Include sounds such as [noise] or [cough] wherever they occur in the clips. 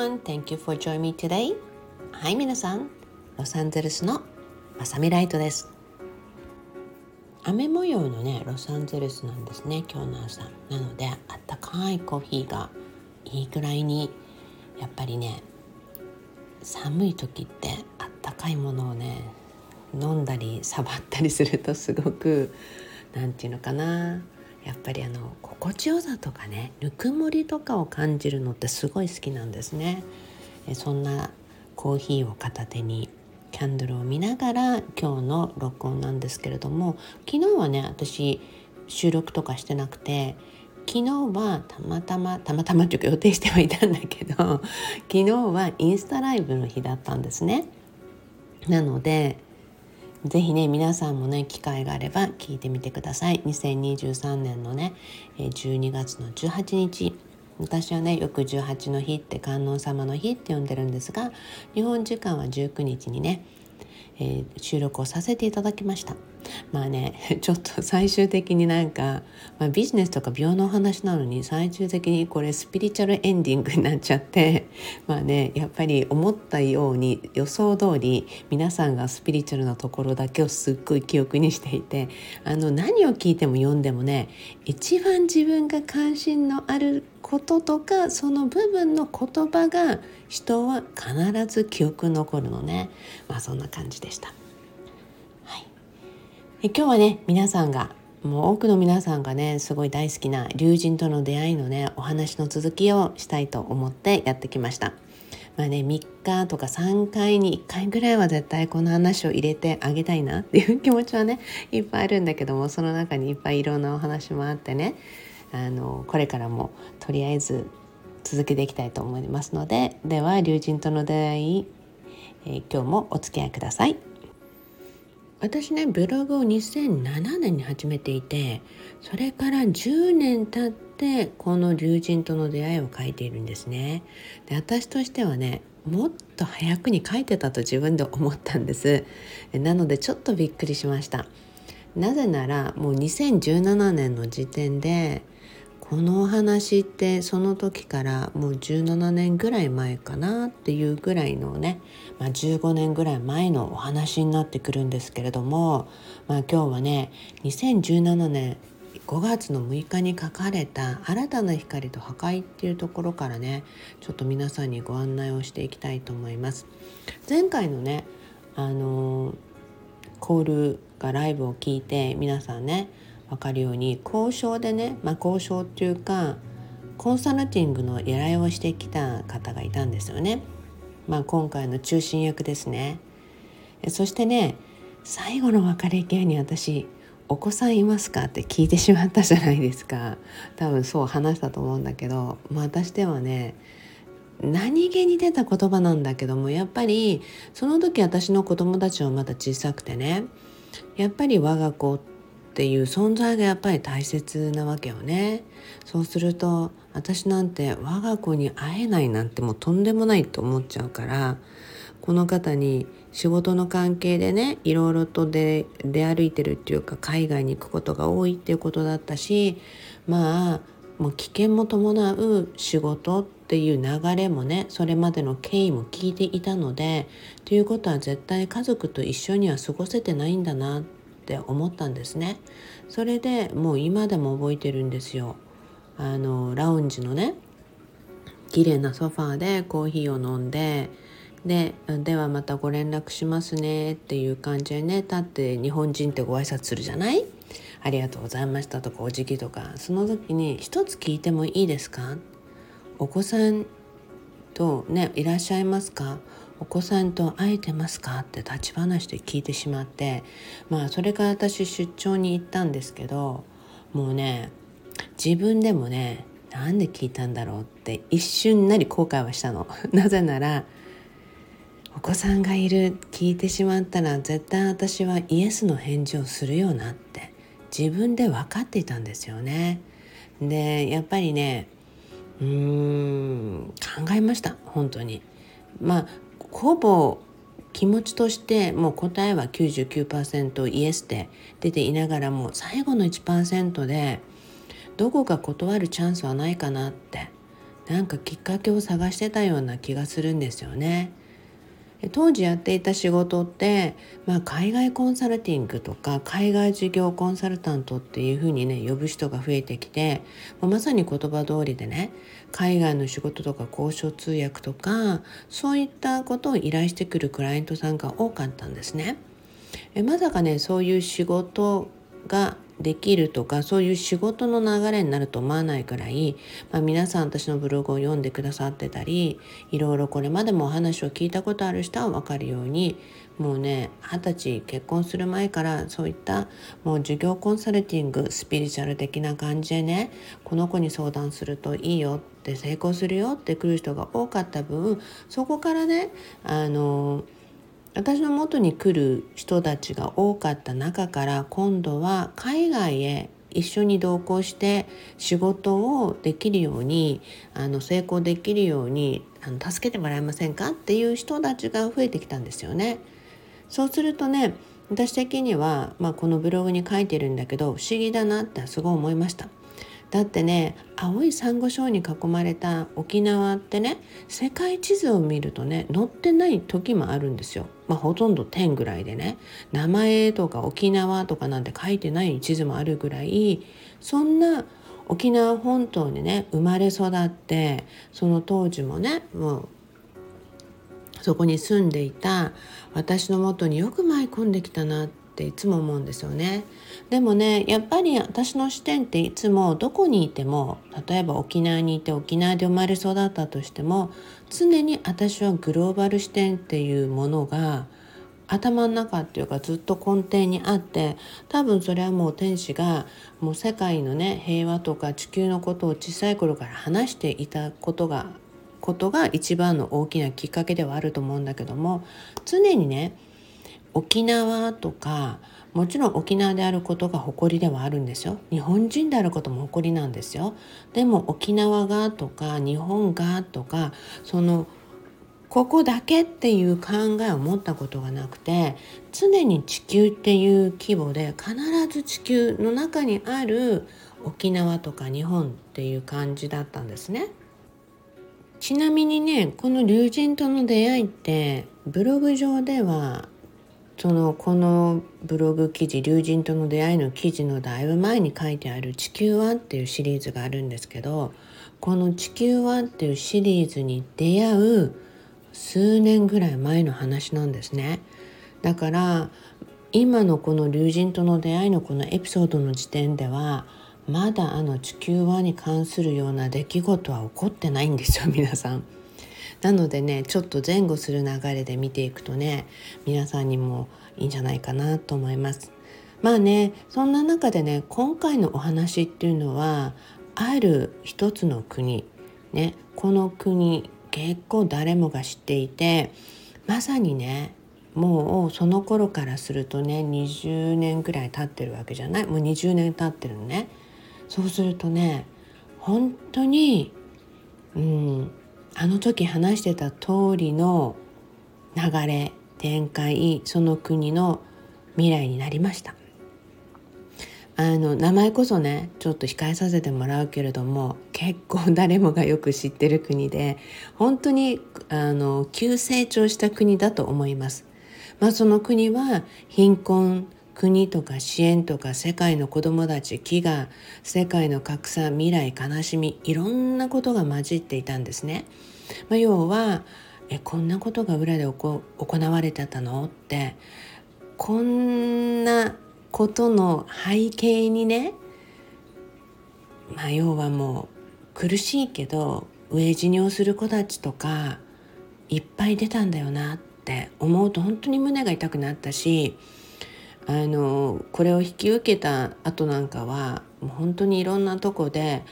everyone. Thank you for joining me today. はい、皆さん。ロサンゼルスのまさみライトです。雨模様のね、ロサンゼルスなんですね、今日の朝。なので、あったかいコーヒーがいいくらいに、やっぱりね、寒い時ってあったかいものをね、飲んだり触ったりするとすごく、なんていうのかな、やっぱりあの心地よさとかねぬくもりとかを感じるのってすごい好きなんですね。えそんなコーヒーを片手にキャンドルを見ながら今日の録音なんですけれども昨日はね私収録とかしてなくて昨日はたまたまたまたまというか予定してはいたんだけど [laughs] 昨日はインスタライブの日だったんですね。なのでぜひね皆さんもね機会があれば聞いてみてください。2023年のね12月の18日。私はねよく18の日って観音様の日って呼んでるんですが日本時間は19日にねえー、収録をさせていただきました。まあね [laughs] ちょっと最終的になんか、まあ、ビジネスとか美容の話なのに最終的にこれスピリチュアルエンディングになっちゃって [laughs] まあねやっぱり思ったように予想通り皆さんがスピリチュアルなところだけをすっごい記憶にしていてあの何を聞いても読んでもね一番自分が関心のあることとかその部分の言葉が人は必ず記憶に残るのねまあそんな感じでした。え今日はね皆さんがもう多くの皆さんがねすごい大好きな龍神との出会いのねお話の続きをしたいと思ってやってきました。まあね、3日とか3回に1回ぐらいは絶対この話を入れてあげたいなっていう気持ちはねいっぱいあるんだけどもその中にいっぱいいろんなお話もあってねあのこれからもとりあえず続けていきたいと思いますのででは龍神との出会い、えー、今日もお付き合いください私ねブログを2007年に始めていてそれから10年経ってこの龍神との出会いを書いているんですね。で私としてはねもっと早くに書いてたと自分で思ったんです。なのでちょっとびっくりしました。なぜならもう2017年の時点でこのお話ってその時からもう17年ぐらい前かなっていうぐらいのね、まあ、15年ぐらい前のお話になってくるんですけれども、まあ、今日はね2017年5月の6日に書かれた「新たな光と破壊」っていうところからねちょっと皆さんにご案内をしていきたいと思います。前回のねあのコールがライブを聞いて皆さんね分かるように交渉でね、まあ、交渉っていうかコンサルティングの依頼をしてきた方がいたんですよね。まあ、今回の中心役ですね。そしてね最後の別れ際に私「お子さんいますか?」って聞いてしまったじゃないですか多分そう話したと思うんだけど、まあ、私ではね何気に出た言葉なんだけどもやっぱりその時私の子供たちはまだ小さくてねやっぱり我が子っっていう存在がやっぱり大切なわけよね。そうすると私なんて我が子に会えないなんてもうとんでもないと思っちゃうからこの方に仕事の関係でねいろいろと出歩いてるっていうか海外に行くことが多いっていうことだったしまあもう危険も伴う仕事っていう流れもねそれまでの経緯も聞いていたのでということは絶対家族と一緒には過ごせてないんだなってって思ったんですね。それでもう今でも覚えてるんですよ。あのラウンジのね綺麗なソファーでコーヒーを飲んででではまたご連絡しますねっていう感じでね立って日本人ってご挨拶するじゃない？ありがとうございましたとかお辞儀とかその時に一つ聞いてもいいですか？お子さんとねいらっしゃいますか？お子さんと会えてますか?」って立ち話で聞いてしまってまあそれから私出張に行ったんですけどもうね自分でもねなんで聞いたんだろう？って一瞬なり後悔はしたの。[laughs] なぜならお子さんがいる？聞いてしまったら絶対私はイエスの返事をするよなって自分で分かっていたんですよね。でやっぱりねうーん考えました本当に。まあほぼ気持ちとしてもう答えは99%イエスで出ていながらも最後の1%でどこか断るチャンスはないかなってなんかきっかけを探してたような気がするんですよね。当時やっていた仕事って、まあ、海外コンサルティングとか海外事業コンサルタントっていうふうにね呼ぶ人が増えてきてまさに言葉通りでね海外の仕事とか交渉通訳とかそういったことを依頼してくるクライアントさんが多かったんですね。えまさかねそういう仕事ができるとかそういう仕事の流れになると思わないくらい、まあ、皆さん私のブログを読んでくださってたりいろいろこれまでもお話を聞いたことある人は分かるようにもうね二十歳結婚する前からそういったもう授業コンサルティングスピリチュアル的な感じでねこの子に相談するといいよって成功するよって来る人が多かった分そこからねあの私の元に来る人たちが多かった中から今度は海外へ一緒に同行して仕事をできるようにあの成功できるようにあの助けてもらえませんかっていう人たちが増えてきたんですよね。そうするとね私的には、まあ、このブログに書いてるんだけど不思議だなってすごい思いました。だってね青いサンゴ礁に囲まれた沖縄ってね世界地図を見るとね載ってない時もあるんですよ。まあ、ほとんど点ぐらいでね名前とか沖縄とかなんて書いてない地図もあるぐらいそんな沖縄本島にね生まれ育ってその当時もねもうそこに住んでいた私のもとによく舞い込んできたなっていつも思うんですよね。でもねやっぱり私の視点っていつもどこにいても例えば沖縄にいて沖縄で生まれ育ったとしても常に私はグローバル視点っていうものが頭の中っていうかずっと根底にあって多分それはもう天使がもう世界のね平和とか地球のことを小さい頃から話していたことがことが一番の大きなきっかけではあると思うんだけども常にね沖縄とかもちろん沖縄であることが誇りではあるんですよ日本人であることも誇りなんですよでも沖縄がとか日本がとかそのここだけっていう考えを持ったことがなくて常に地球っていう規模で必ず地球の中にある沖縄とか日本っていう感じだったんですね。ちなみにねこの龍神との出会いってブログ上ではそのこのブログ記事「龍神との出会い」の記事のだいぶ前に書いてある「地球は」っていうシリーズがあるんですけどこの「地球は」っていうシリーズに出会う数年ぐらい前の話なんですね。だから今のこの龍神との出会いのこのエピソードの時点ではまだあの地球はに関するような出来事は起こってないんですよ皆さん。なのでねちょっと前後する流れで見ていくとね皆さんにもいいんじゃないかなと思います。まあねそんな中でね今回のお話っていうのはある一つの国ねこの国結構誰もが知っていてまさにねもうその頃からするとね20年ぐらい経ってるわけじゃない？もう20年経ってるのねそうするとね本当にうんあの時話してた通りの流れ展開その国の未来になりましたあの名前こそねちょっと控えさせてもらうけれども結構誰もがよく知ってる国で本当にあの急成長した国だと思います。まあ、その国は貧困国とか支援とか世界の子どもたち飢餓世界の格差未来悲しみいろんなことが混じっていたんですね。まあ、要はえこんなことが裏で行われてたのってこんなことの背景にね、まあ、要はもう苦しいけど飢え死にをする子たちとかいっぱい出たんだよなって思うと本当に胸が痛くなったしあのこれを引き受けた後なんかはもう本当にいろんなとこで、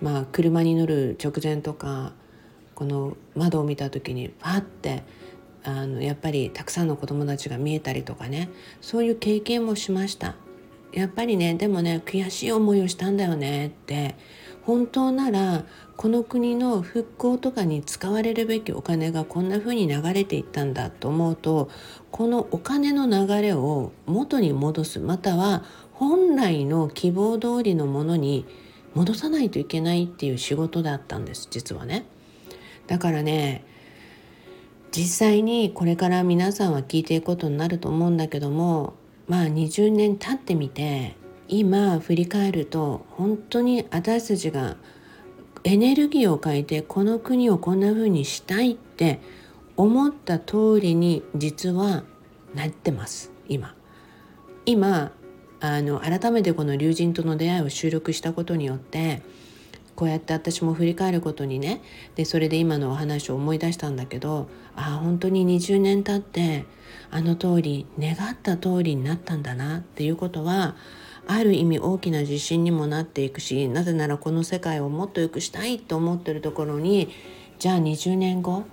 まあ、車に乗る直前とかこの窓を見た時にパッてあのやっぱりたくさんの子供たちが見えたりとかねそういう経験もしました。やっぱりねでもね悔しい思いをしたんだよねって本当ならこの国の復興とかに使われるべきお金がこんな風に流れていったんだと思うとこのお金の流れを元に戻すまたは本来の希望通りのものに戻さないといけないっていう仕事だったんです実はね。だからね実際にこれから皆さんは聞いていくことになると思うんだけどもまあ20年経ってみて今振り返ると本当に私たちがエネルギーを変えてこの国をこんな風にしたいって思った通りに実はなってます今。今あの改めてこの龍神との出会いを収録したことによってこうやって私も振り返ることにねでそれで今のお話を思い出したんだけどああ本当に20年経ってあの通り願った通りになったんだなっていうことはある意味大きな自信にもなっていくしなぜならこの世界をもっと良くしたいと思ってるところにじゃあ20年後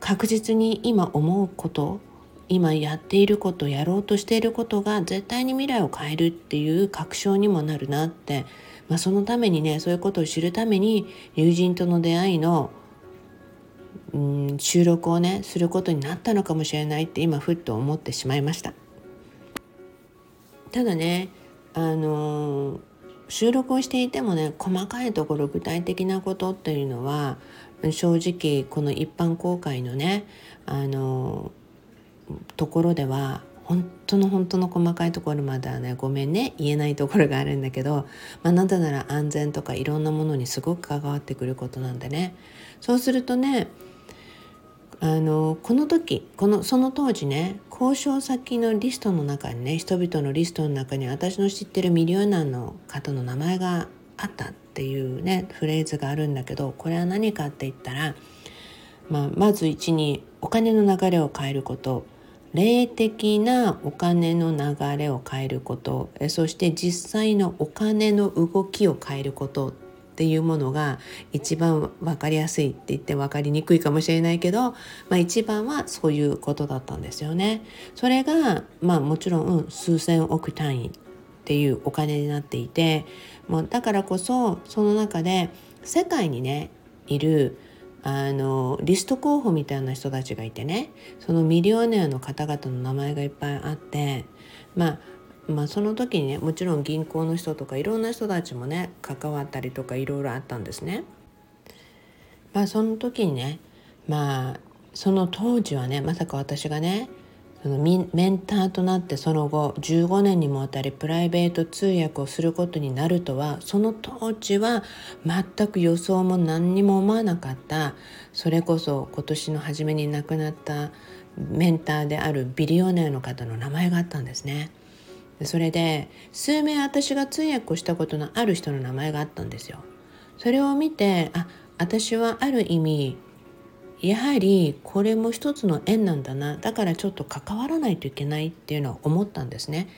確実に今思うこと今やっていることやろうとしていることが絶対に未来を変えるっていう確証にもなるなってまあ、そのためにねそういうことを知るために友人との出会いの、うん、収録をねすることになったのかもしれないって今ふっと思ってしまいました。ただねあのー、収録をしていてもね細かいところ具体的なことっていうのは正直この一般公開のねあの、ところでは本当の本当の細かいところまではねごめんね言えないところがあるんだけど、まあ、なぜなら安全とかいろんなものにすごく関わってくることなんでね。そうするとねあのこの時このその当時ね交渉先のリストの中にね人々のリストの中に私の知ってるミリオナーの方の名前があった。っていうねフレーズがあるんだけどこれは何かって言ったら、まあ、まず1にお金の流れを変えること霊的なお金の流れを変えることそして実際のお金の動きを変えることっていうものが一番分かりやすいって言って分かりにくいかもしれないけど、まあ、一番はそういうことだったんですよね。それが、まあ、もちろん数千億単位っていうお金になっていてもうだからこそその中で世界にねいるあのリスト候補みたいな人たちがいてねそのミリオネアの方々の名前がいっぱいあって、まあ、まあその時にねもちろん銀行の人とかいろんな人たちもね関わったりとかいろいろあったんですね。まあその時にねまあその当時はねまさか私がねそのメンターとなってその後15年にもわたりプライベート通訳をすることになるとはその当時は全く予想も何にも思わなかったそれこそ今年の初めに亡くなったメンターであるビリオネアの方の名前があったんですね。それで数名私が通訳をしたことのある人の名前があったんですよ。それを見てあ私はある意味やはりこれも一つの縁なんだなだからちょっと関わらないといけないっていうのは思ったんですね。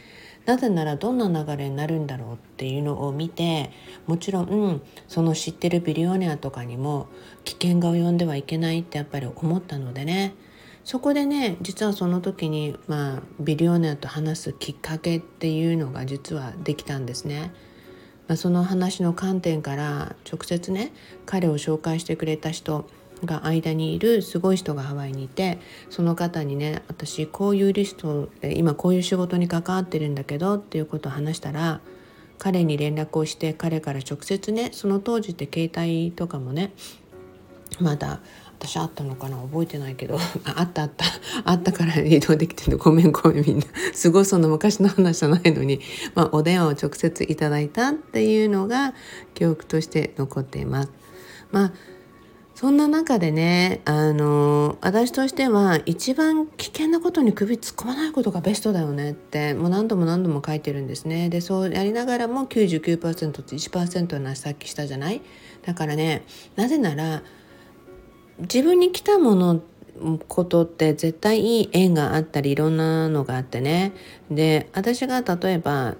なぜならどんな流れになるんだろうっていうのを見てもちろん、その知ってるビリオネアとかにも危険が及んではいけないってやっぱり思ったのでねそこでね実はその時に、まあ、ビリオネアと話すきっかけっていうのが実はできたんですね。まあ、その話の観点から直接ね彼を紹介してくれた人が間にいるすごい人がハワイにいてその方にね私こういうリスト今こういう仕事に関わってるんだけどっていうことを話したら彼に連絡をして彼から直接ねその当時って携帯とかもねまだ私あったのかな覚えてないけどあったあったあったから移動できてるの。ごめんごめんみんな。すごいその昔の話じゃないのに、まあ、お電話を直接いただいたっていうのが記憶として残っています。まあそんな中でねあの私としては一番危険なことに首突っ込まないことがベストだよねってもう何度も何度も書いてるんですね。でそうやりながらも99%と1%はなさっきしたじゃない？だからねなぜなら自分に来たものことって絶対いい縁があったりいろんなのがあってね。で私が例えば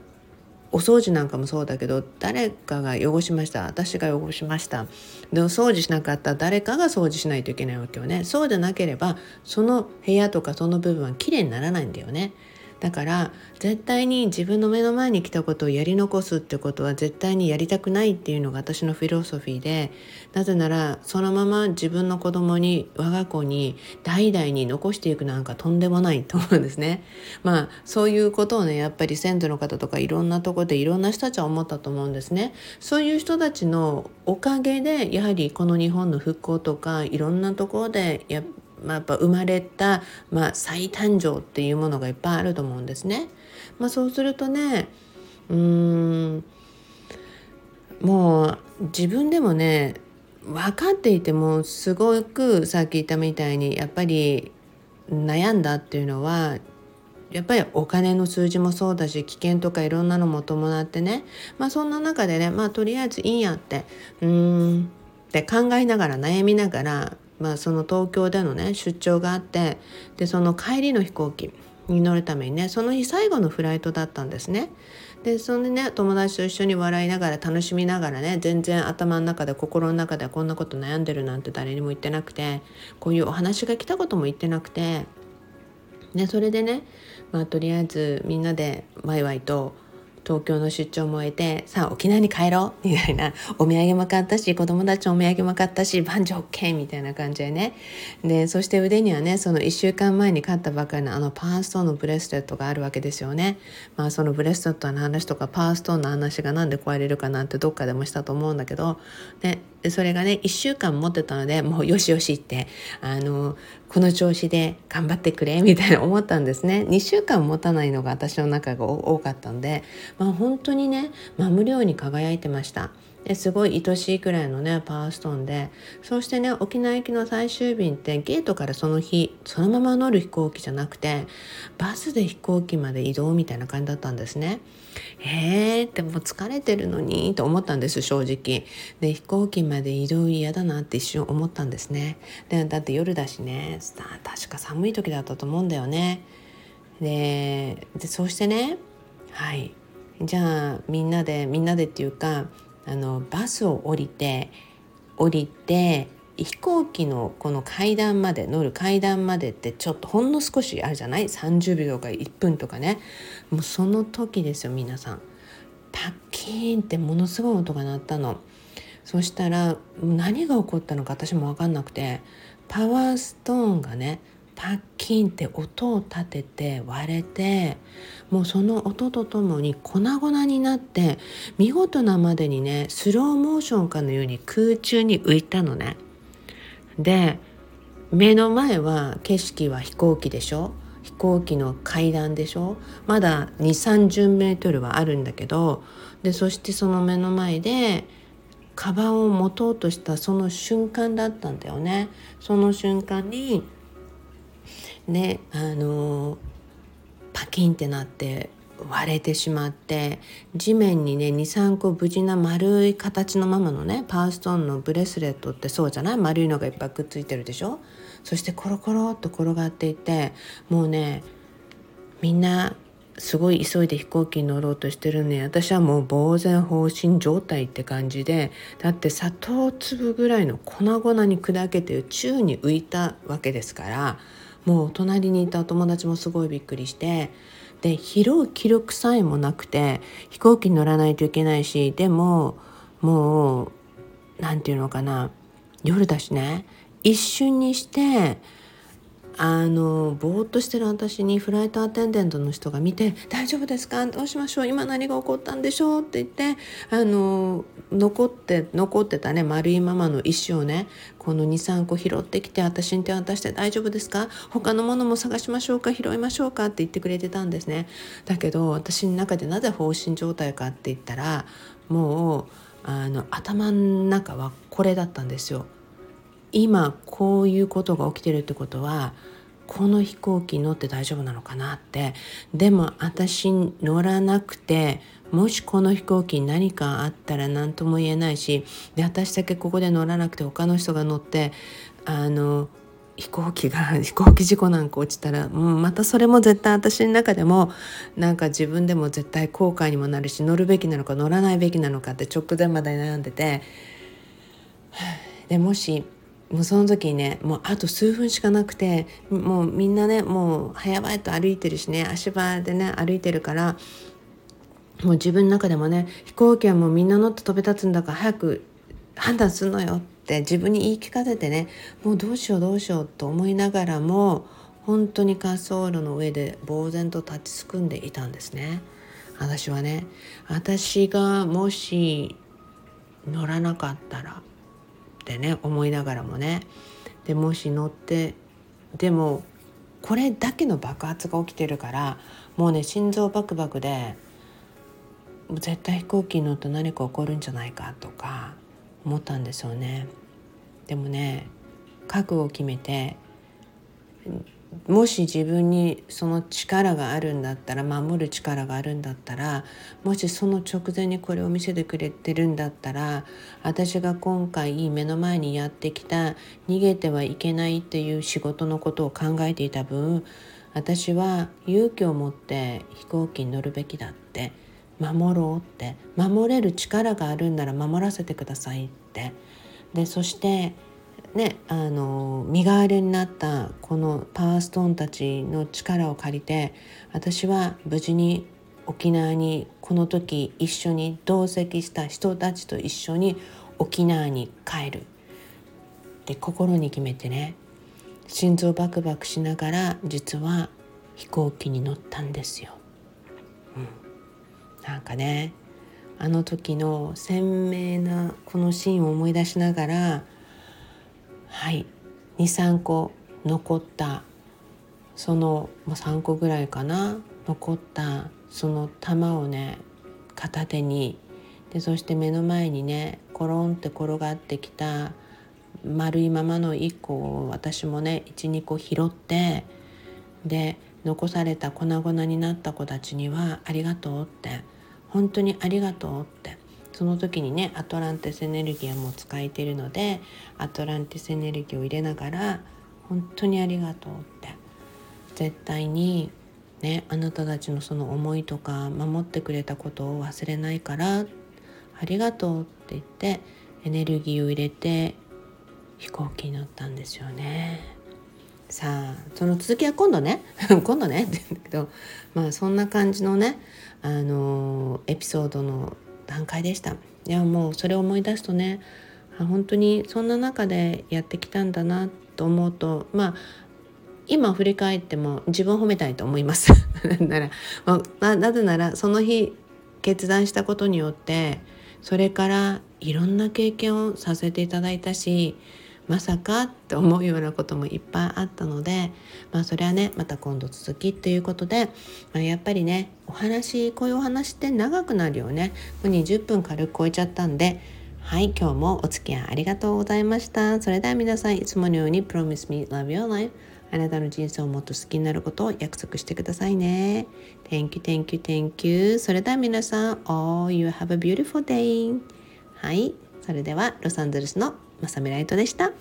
お掃除なんかもそうだけど誰かが汚しました。私が汚しました。でも掃除しなかった。ら誰かが掃除しないといけないわけよね。そうでなければその部屋とかその部分はきれいにならないんだよね。だから絶対に自分の目の前に来たことをやり残すってことは絶対にやりたくないっていうのが私のフィロソフィーでなぜならそのまま自分の子供に我が子に代々に残していくなんかとんでもないと思うんですね。[laughs] まあそういうことをねやっぱり先祖の方とかいろんなとこでいろんな人たちは思ったと思うんですね。そういう人たちのおかげでやはりこの日本の復興とかいろんなところでやまあ、やっぱ生まれた、まあ、再誕生っていうものがいっぱいあると思うんですね。まあ、そうするとねうーんもう自分でもね分かっていてもすごくさっき言ったみたいにやっぱり悩んだっていうのはやっぱりお金の数字もそうだし危険とかいろんなのも伴ってねまあそんな中でねまあとりあえずいいやってうーんって考えながら悩みながら、まあ、その東京でのね出張があってでその帰りの飛行機に乗るためにねその日最後のフライトだったんですね。でそんでね友達と一緒に笑いながら楽しみながらね全然頭の中で心の中でこんなこと悩んでるなんて誰にも言ってなくてこういうお話が来たことも言ってなくて、ね、それでね、まあ、とりあえずみんなでワイワイと東京の出張も終えてさあ沖縄に帰ろうみたいな。お土産も買ったし子供たちお土産も買ったし万事 OK みたいな感じでね。でそして腕にはねその1週間前に買ったばかりのあのパーストーンのブレスレットがあるわけですよね。まあそのブレスレットの話とかパーストーンの話が何で壊れるかなんてどっかでもしたと思うんだけど、ね、それがね1週間持ってたのでもうよしよしってあのこの調子で頑張ってくれ [laughs] みたいな思ったんですね。2週間持たないのが私の中が多かったんで、まあ、本当にね、まあ、無料に輝いてました。すごい愛しいくらいのねパワーストーンでそしてね沖縄行きの最終便ってゲートからその日そのまま乗る飛行機じゃなくてバスで飛行機まで移動みたいな感じだったんですね。へえってもう疲れてるのにと思ったんです正直。で飛行機まで移動嫌だなって一瞬思ったんですね。でだって夜だしね確か寒い時だったと思うんだよね。ででそうしてねはいじゃあみんなでみんなでっていうかあのバスを降りて降りて飛行機のこの階段まで乗る階段までってちょっとほんの少しあるじゃない？30秒とか1分とかね。もうその時ですよ皆さん。パッキーンってものすごい音が鳴ったの。そしたら何が起こったのか私も分かんなくてパワーストーンがねパッキンって音を立てて割れてもうその音とともに粉々になって見事なまでにねスローモーションかのように空中に浮いたのね。で目の前は景色は飛行機でしょ？飛行機の階段でしょ？まだ2 3 0メートルはあるんだけどでそしてその目の前でカバンを持とうとしたその瞬間だったんだよね。その瞬間にねあのパキンってなって割れてしまって地面にね23個無事な丸い形のままのねパーストーンのブレスレットってそうじゃない？丸いのがいっぱいくっついてるでしょ？そしてコロコロっと転がっていてもうねみんなすごい急いで飛行機に乗ろうとしてるね私はもう呆然放心状態って感じでだって砂糖粒ぐらいの粉々に砕けて宙に浮いたわけですからもう隣にいたお友達もすごいびっくりしてで拾う気力さえもなくて飛行機に乗らないといけないしでももう何て言うのかな夜だしね一瞬にしてあのぼーっとしてる私にフライトアテンデントの人が見て「大丈夫ですか？どうしましょう？今何が起こったんでしょう」って言ってあの残って残ってたね丸いままの石をねこの23個拾ってきて私に手渡して「大丈夫ですか？他のものも探しましょうか？拾いましょうか」って言ってくれてたんですね。だけど私の中でなぜ放心状態かって言ったらもうあの頭の中はこれだったんですよ。今こういうことが起きてるってことはこの飛行機乗って大丈夫なのかなって。でも私乗らなくてもしこの飛行機に何かあったら何とも言えないしで私だけここで乗らなくて他の人が乗ってあの飛行機が [laughs] 飛行機事故なんか落ちたら、うん、またそれも絶対私の中でもなんか自分でも絶対後悔にもなるし乗るべきなのか乗らないべきなのかって直前まで悩んでて。でもしもうその時ねもうあと数分しかなくてもうみんなねもう早々と歩いてるしね足場でね歩いてるからもう自分の中でもね飛行機はもうみんな乗って飛び立つんだから早く判断すんのよって自分に言い聞かせてねもうどうしようどうしようと思いながらも本当に滑走路の上で呆然と立ちすくんでいたんですね。私はね私がもし乗らなかったらってね思いながらもねでもし乗ってでもこれだけの爆発が起きてるからもうね心臓バクバクで絶対飛行機に乗ると何か起こるんじゃないかとか思ったんですよね。でもね覚悟を決めてもし自分にその力があるんだったら守る力があるんだったらもしその直前にこれを見せてくれてるんだったら私が今回目の前にやってきた逃げてはいけないっていう仕事のことを考えていた分私は勇気を持って飛行機に乗るべきだって守ろうって守れる力があるんなら守らせてくださいって。でそしてね、あの身代わりになったこのパワーストーンたちの力を借りて私は無事に沖縄にこの時一緒に同席した人たちと一緒に沖縄に帰るで心に決めてね心臓バクバクしながら実は飛行機に乗ったんですよ。うん、なんかねあの時の鮮明なこのシーンを思い出しながらはい。23個残った。そのもう3個ぐらいかな。残った。その玉をね片手に。でそして目の前にねコロンって転がってきた。丸いままの1個を私もね12個拾って。で残された粉々になった子たちには「ありがとう」って「本当にありがとう」って。その時にねアトランティスエネルギーはもう使えてるのでアトランティスエネルギーを入れながら本当にありがとうって絶対にねあなたたちのその思いとか守ってくれたことを忘れないからありがとうって言ってエネルギーを入れて飛行機に乗ったんですよね。さあその続きは今度ね [laughs] 今度ねって言うんだけどまあそんな感じのねあのエピソードの段階でした。いやもうそれを思い出すとね本当にそんな中でやってきたんだなと思うとまあ今振り返っても自分を褒めたいと思います。[laughs] なら、まあ、なぜならその日決断したことによってそれからいろんな経験をさせていただいたしまさかって思うようなこともいっぱいあったのでまあそれはねまた今度続きっていうことで、まあ、やっぱりねお話こういうお話って長くなるよねもう20分軽く超えちゃったんではい今日もお付き合いありがとうございましたそれでは皆さんいつものように Promise me love your life あなたの人生をもっと好きになることを約束してくださいね。Thank you, thank you, thank you. それでは皆さん、Oh, you have a beautiful day. はい。それでは、ロサンゼルスのまさみライトでした。